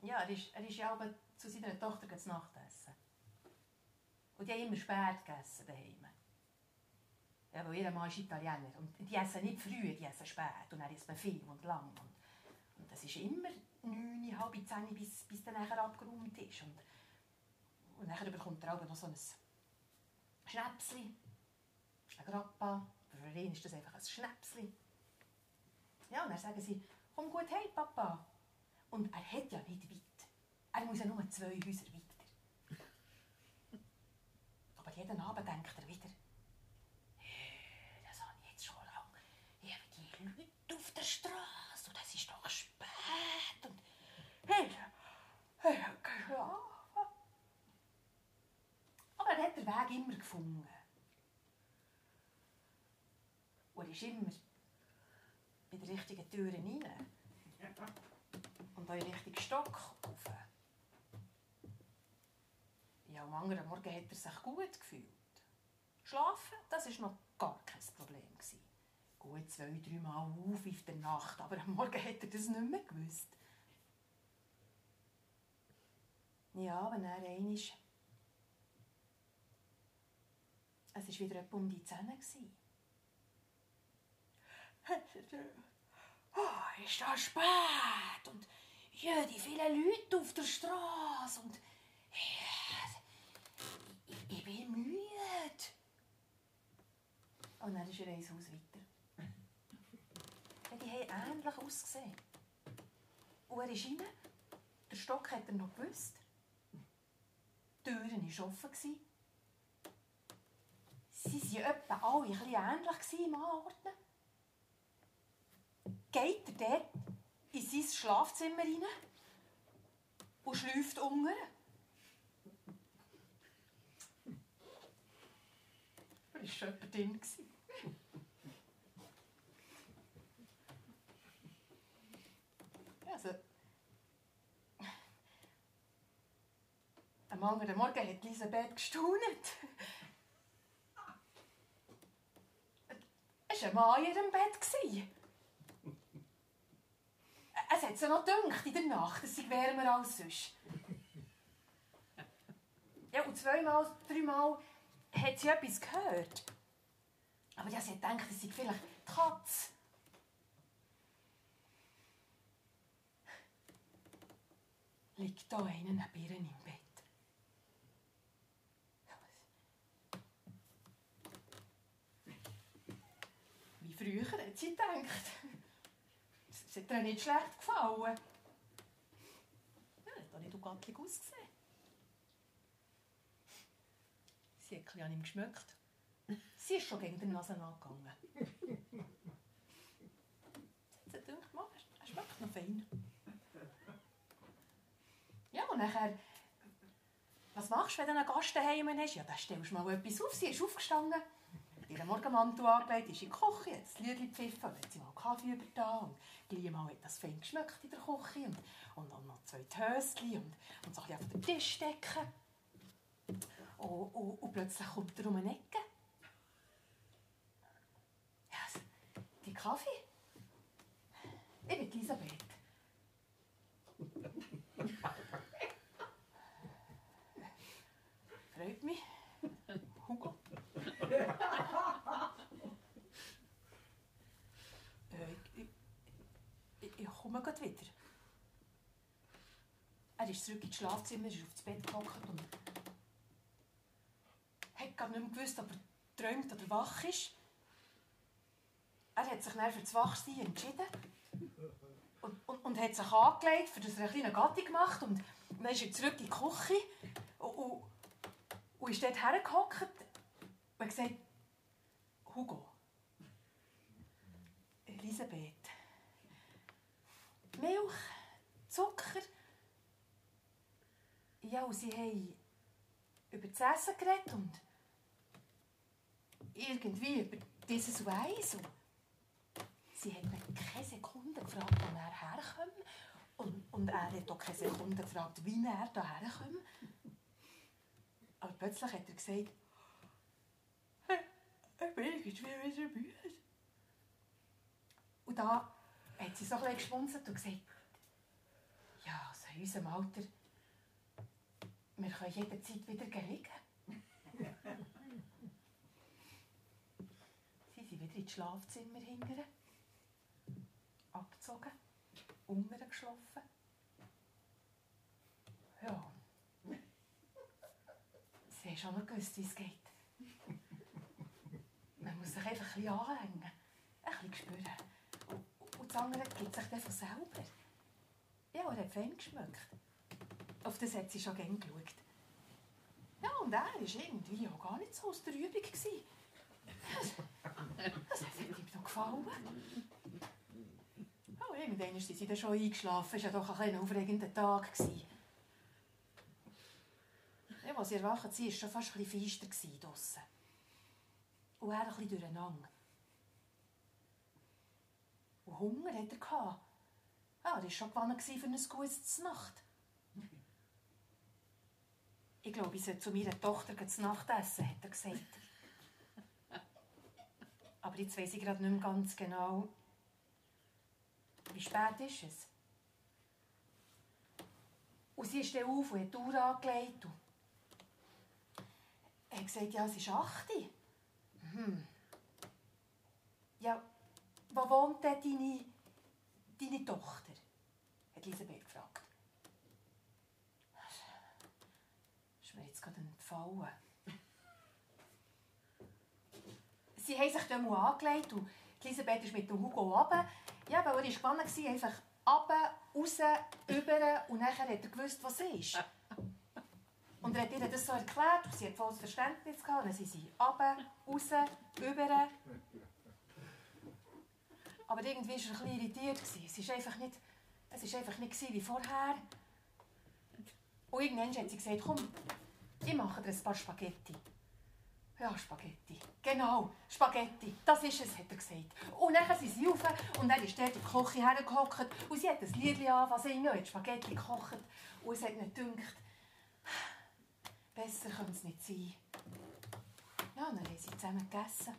ja, er ist, er ist ja aber zu seiner Tochter zu Nacht essen. Und die haben immer spät gegessen daheim. Ja, weil ihr Mann ist Italiener. Und die essen nicht früh, die essen spät. Und dann isst man viel und lang. Und, und das ist immer neun, halb zehn, bis, bis dann nachher abgeräumt ist. Und, und nachher bekommt er auch noch so ein Schnäpsli, ein Grappa. Für ihn ist das einfach ein Schnäpsli. Ja, und dann sagen sie, komm gut heim, Papa. Und er hat ja nicht weit. Er muss ja nur zwei Häuser weiter. [LAUGHS] Aber jeden Abend denkt er wieder, das habe ich jetzt schon lange. Ich habe die Leute auf der Straße und es ist doch spät. Und hey, hey, geschlafen. Aber er hat den Weg immer gefunden. Und er ist immer bei der richtigen Tür rein. Und auch in den richtigen Stock rauf. Ja, am anderen Morgen hat er sich gut gefühlt. Schlafen, das war noch gar kein Problem. Gut zwei, drei Mal auf in der Nacht, aber am Morgen hat er das nicht mehr gewusst. Ja, aber dann einmal... Es war wieder etwa um die Zähne. Oh, ist das spät und ja, die vielen Leute auf der Straße und ich, ich bin müde. Und dann ist er ins Haus weiter. Ja, die haben ähnlich ausgesehen. Und er ist rein. Der Stock hat er noch gewusst. Die Türen waren offen. Sie waren etwa alle ein bisschen ähnlich im Anordnen. Geht er dort in sein Schlafzimmer rein und schläft unten. war schon jemand drin. Also, am anderen Morgen hat Elisabeth gestaunt. Es war ein Mann in ihrem Bett. Hat sie noch gedacht in der Nacht, es sei wärmer als sonst. Ja, und zweimal, dreimal hat sie etwas gehört. Aber ja, sie hat gedacht, es sei vielleicht die Katze. Liegt da einer neben ihr im Bett. Wie früher hat sie gedacht. Es hat ihr nicht schlecht gefallen. Ja, hat auch nicht so gattelig ausgesehen. Sie hat ein an ihm geschmeckt. Sie ist schon gegen die Nase angegangen. Sie hat gedacht, «Mann, er schmeckt noch fein. Ja, und nachher, was machst du, wenn du einen Gast daheim hast? Ja, dann stellst du mal etwas auf. Sie ist aufgestanden, ihren Morgenmantel angelegt, ist in die Küche, hat das Lied gepfiffen, hat sie mal Kaffee übertan und gleich mal hat das fein geschmeckt in der Küche und, und dann noch zwei Töschen und, und so ein auf den Tisch decken. Und, und, und plötzlich kommt er um eine Ecke. Ja, also, die Kaffee? Ich bin Elisabeth. [LAUGHS] Freut mich. Hugo. [LAUGHS] äh, ich, ich, ich komme gleich wieder. Er ist zurück ins Schlafzimmer, ist aufs Bett gehockt und hat gar nicht mehr gewusst, ob er träumt oder wach ist. Er hat sich dann für das Wachsein entschieden und, und, und hat sich angelegt, für das er eine Gattung gemacht und dann ist er zurück in die Küche und, und, und ist dort hergehockt und hat gesagt, Hugo, Elisabeth, Milch, Zucker, ja, und sie haben über das Essen geredet und irgendwie über dieses. Und sie hat mich keine Sekunde gefragt, wo er herkommt. Und, und er hat auch keine Sekunde gefragt, wie er hierher kommt. Aber plötzlich hat er gesagt, «Hey, ich bin irgendwie wieder müde. Und da hat sie so ein bisschen geschmunzelt und gesagt, ja, also in unserem Alter, wir können jederzeit wieder liegen. Sie sind wieder ins Schlafzimmer hingere, abgezogen, unten geschlafen. Ja. Sie haben schon noch gewusst, wie es geht. Man muss sich einfach ein bisschen anhängen, ein bisschen spüren. Und, und das andere gibt sich dann von selber. Ja, er hat fein geschmeckt. Auf das hat sie schon gerne geschaut. Ja, und er war irgendwie auch gar nicht so aus der Übung. gewesen. Das hat ihm noch gefallen. Und irgendwann sind sie dann schon eingeschlafen. Es war ja doch ein, ein aufregender Tag. Ja, als sie erwacht war es schon fast ein bisschen feister draussen. Und er ein bisschen durcheinander. Und Hunger hatte er. Ja, er war schon gewonnen für ein gutes Nacht. Ich glaube, ich sollte zu meiner Tochter zu Nacht essen, hat er gesagt. Aber jetzt weiss ich gerade nicht mehr ganz genau, wie spät ist es. Und sie ist dann auf und hat die Uhr angelegt. Er hat gesagt, ja, es ist 8 Uhr. Hm. Ja, wo wohnt denn deine, deine Tochter? Elisabeth gefragt. Das ist mir entfallen. Sie haben sich dann mal angelegt und Elisabeth ist mit dem Hugo runter. Ja, weil er war war, einfach runter, raus, über und nachher hat er gewusst, was es ist. Und er hat ihr das so erklärt, und sie hat volles Verständnis gehabt. Und dann sind sie runter, raus, über. Aber irgendwie war er ein bisschen irritiert. Es war einfach nicht, es war einfach nicht wie vorher. Und irgendwann hat sie gesagt, komm, ich mache dir ein paar Spaghetti. Ja, Spaghetti. Genau, Spaghetti. Das ist es, hat er gesagt. Und dann sind sie rauf und dann ist in die Küche hergehockt und sie hat ein Lied zu singen und hat Spaghetti gekocht. Und es hat nicht gedacht, besser könnte es nicht sein. Ja, und dann haben sie zusammen gegessen.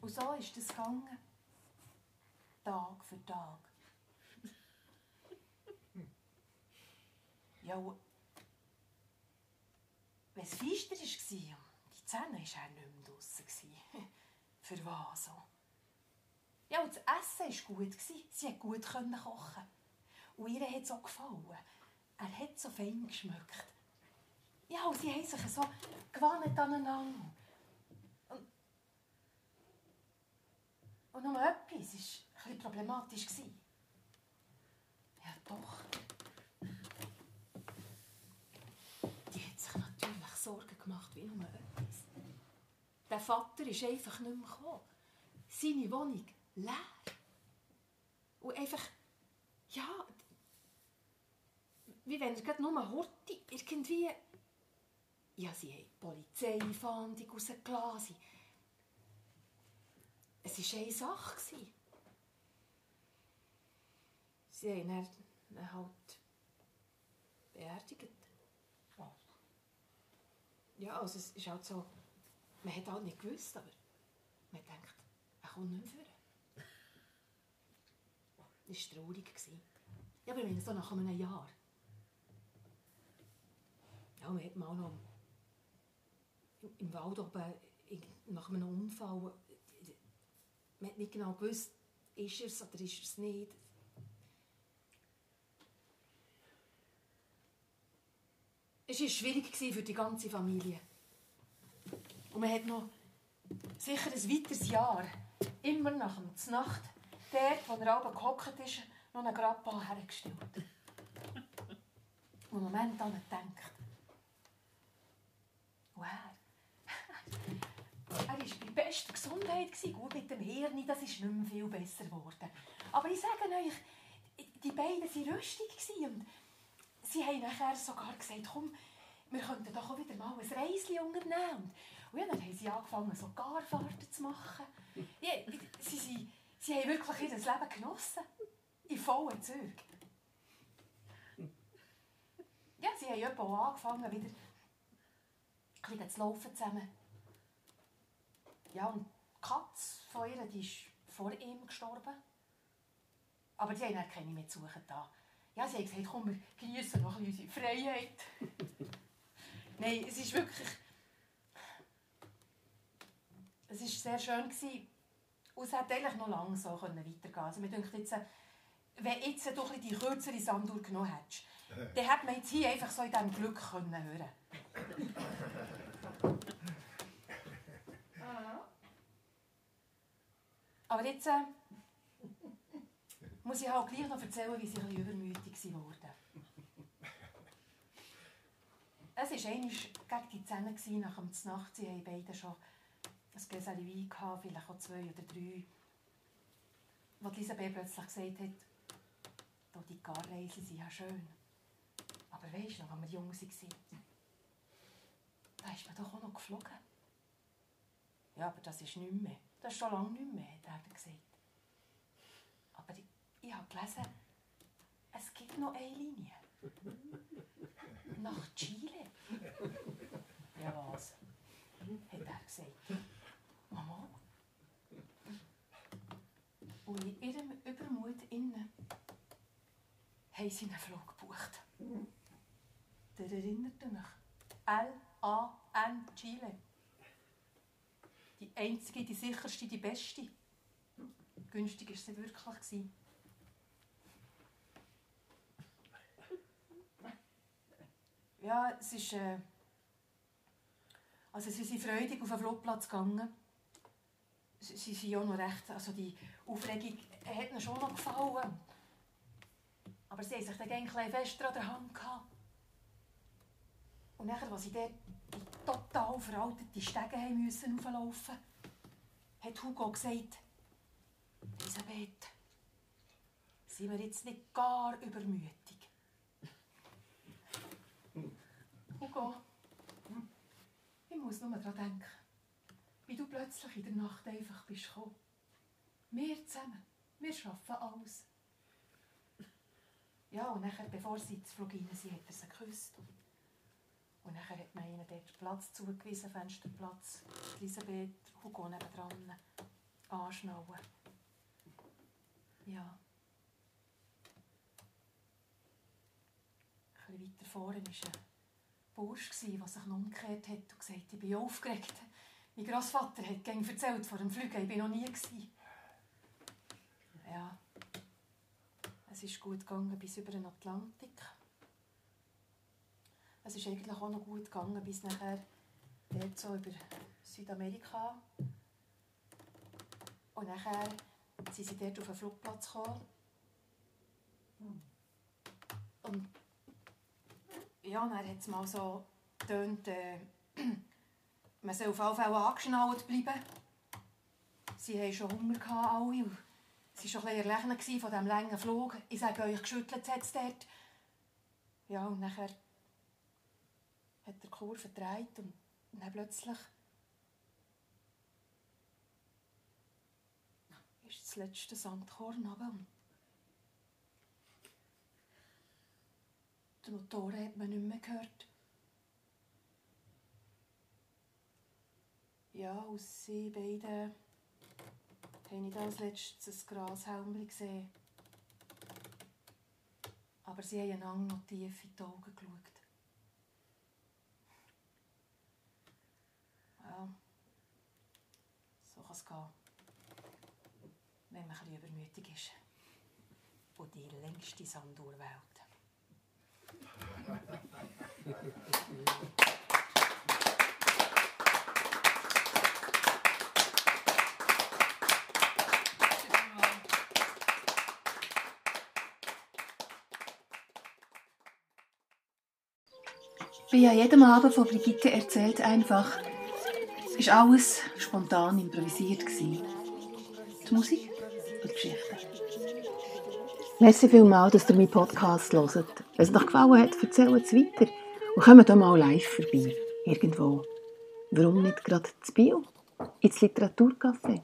Und so ist es gegangen. Tag für Tag. Ja, und wenn es feister war, die Zähne war er nicht mehr draussen. [LAUGHS] Für was so? Ja, und das Essen war gut. Sie konnte gut kochen. Und ihr hat es auch gefallen. Er hat so fein geschmeckt. Ja, und sie haben sich so gewandt aneinander. Und, und noch etwas war bisschen problematisch. Ja, doch. Die hat sich natürlich Sorgen gemacht, wie nur etwas. Der Vater ist einfach nicht mehr gekommen. Seine Wohnung leer. Und einfach, ja, wie wenn er gerade nur Horti irgendwie... Ja, sie haben Polizeifahndung rausgelassen. Es war eine Sache. Sie haben ihn halt beerdigt. Ja, also es ist halt so, man hat halt nicht gewusst, aber man denkt, er kommt nicht mehr vor. Das war traurig. Ja, aber ich meine, so nach einem Jahr. Ja, man hat mal noch im- Wald oben nach einem Unfall, man hat nicht genau gewusst, ist er es oder ist er es nicht. Es war schwierig für die ganze Familie. Und man hat noch sicher ein weiteres Jahr, immer nach dem Znacht, dort, wo er oben gehockt ist, noch einen Grappa hergestellt. Und im Moment an ihn denkt. Und er? War bei bester Gesundheit, gut mit dem Hirn, das ist nicht mehr viel besser geworden. Aber ich sage euch, die beiden waren rüstig und sie haben nachher sogar gesagt, komm, wir könnten doch auch wieder mal ein Reisli unternehmen. Und ja, dann haben sie angefangen, so Garfahrten zu machen. Ja, sie, sie, sie haben wirklich ihr Leben genossen. In vollen Zügen. Ja, sie haben auch angefangen, wieder ein zu laufen zusammen. Ja, und die Katze von ihr, die ist vor ihm gestorben. Aber die haben dann keine mehr zu suchen da. Ja, sie haben gesagt, komm, wir genießen noch ein bisschen unsere Freiheit. [LAUGHS] Nein, es ist wirklich... Es war sehr schön. Gewesen. Und es hätte eigentlich noch lange so weitergehen können. Also mir denkt jetzt, wenn jetzt doch ein die kürzere Sanduhr genommen hättest, dann hätte man jetzt hier einfach so in diesem Glück können hören [LAUGHS] Aber jetzt äh, muss ich halt gleich noch erzählen, wie sie ein bisschen übermütig wurden. Es war einmal gegen die Zähne nach dem Znacht. Sie haben beide schon ein Gläschen Wein gehabt, vielleicht auch zwei oder drei. Die Elisabeth plötzlich gesagt hat, «Da die Garreisen sind ja schön. Aber weisst du noch, als wir jung waren, da ist man doch auch noch geflogen.» «Ja, aber das ist nicht mehr. Das ist schon lange nicht mehr», hat er gesagt. «Aber ich, habe gelesen, es gibt noch eine Linie. Nach Chile.» «Ja, was?» hat er gesagt. «Mama.» Und in ihrem Übermut innen haben sie einen Flug gebucht. Der erinnert euch. L-A-N Chile. Die einzige, die sicherste, die beste. Günstig war sie wirklich. Ja, es ist. Äh also, sie sind freudig auf den Flugplatz gegangen. Sie sind ja noch recht. Also, die Aufregung hat ihnen schon noch gefallen. Aber sie haben sich dann ein fester an der Hand gehabt. Und nachher, als sie dort die total veraltete Stege haben müssen auflaufen hat Hugo gesagt, Elisabeth, sind wir jetzt nicht gar Hugo, ich nur daran denken, wie du plötzlich in der Nacht einfach bist gekommen. Wir zusammen, wir schaffen alles. Ja, und nachher, bevor sie ins Flug rein sind, hat er sie geküsst. Und nachher hat man ihnen dort Platz zugewiesen, Fensterplatz. Elisabeth, Hugo nebendran, anschnallen. Ja. Ein bisschen weiter vorne war ein Bursch, der sich noch umgekehrt hat und gesagt ich bin aufgeregt. Mein Großvater hat gegen erzählt vor dem Flügen, ich bin noch nie gewesen. Ja. Es ist gut gegangen bis über den Atlantik. Es ist eigentlich auch noch gut gegangen bis nachher dort so über Südamerika. Und nachher sind sie dort auf den Flugplatz gekommen. Und ja, dann hat es mal so getönt, äh, [CLEARS THROAT] man soll auf jeden Fall angeschnallt bleiben. Sie hatten schon Hunger, gehabt, alle. Sie war schon ein bisschen erlegen von diesem langen Flug. Ich sage euch, geschüttelt hat es dort. Ja, und nachher hat der Kurve gedreht und dann plötzlich ist das letzte Sandkorn runter die Motoren hat man nicht mehr gehört. Ja, aus sie beiden habe ich als letztes ein Grashelmchen gesehen. Aber sie haben einander noch tief in die Augen geschaut. Ja, so kann es gehen, wenn man ein bisschen übermütig ist. Und die längste Sanduhr wählt. Wie an jedem Abend von Brigitte erzählt einfach, ist alles spontan improvisiert gewesen. Die Musik und die Geschichte. Merci vielmals, dass ihr meinen Podcast hört. Wenn es euch gefallen hat, erzählt es weiter und kommt hier mal live vorbei. Irgendwo. Warum nicht gerade zu Bio? Ins Literaturcafé?